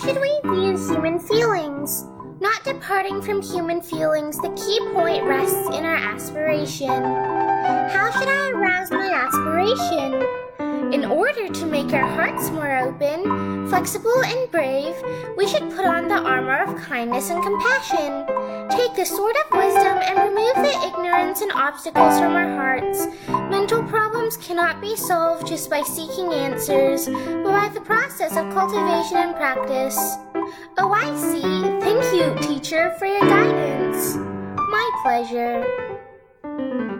should we view human feelings? Not departing from human feelings, the key point rests in our aspiration. How should I arouse my aspiration? In order to make our hearts more open, flexible, and brave, we should put on the armor of kindness and compassion. Take the sword of wisdom and remove the ignorance and obstacles from our hearts. Mental problems cannot be solved just by seeking answers, but by the process of cultivation and practice. Oh, I see. Thank you, teacher, for your guidance. My pleasure.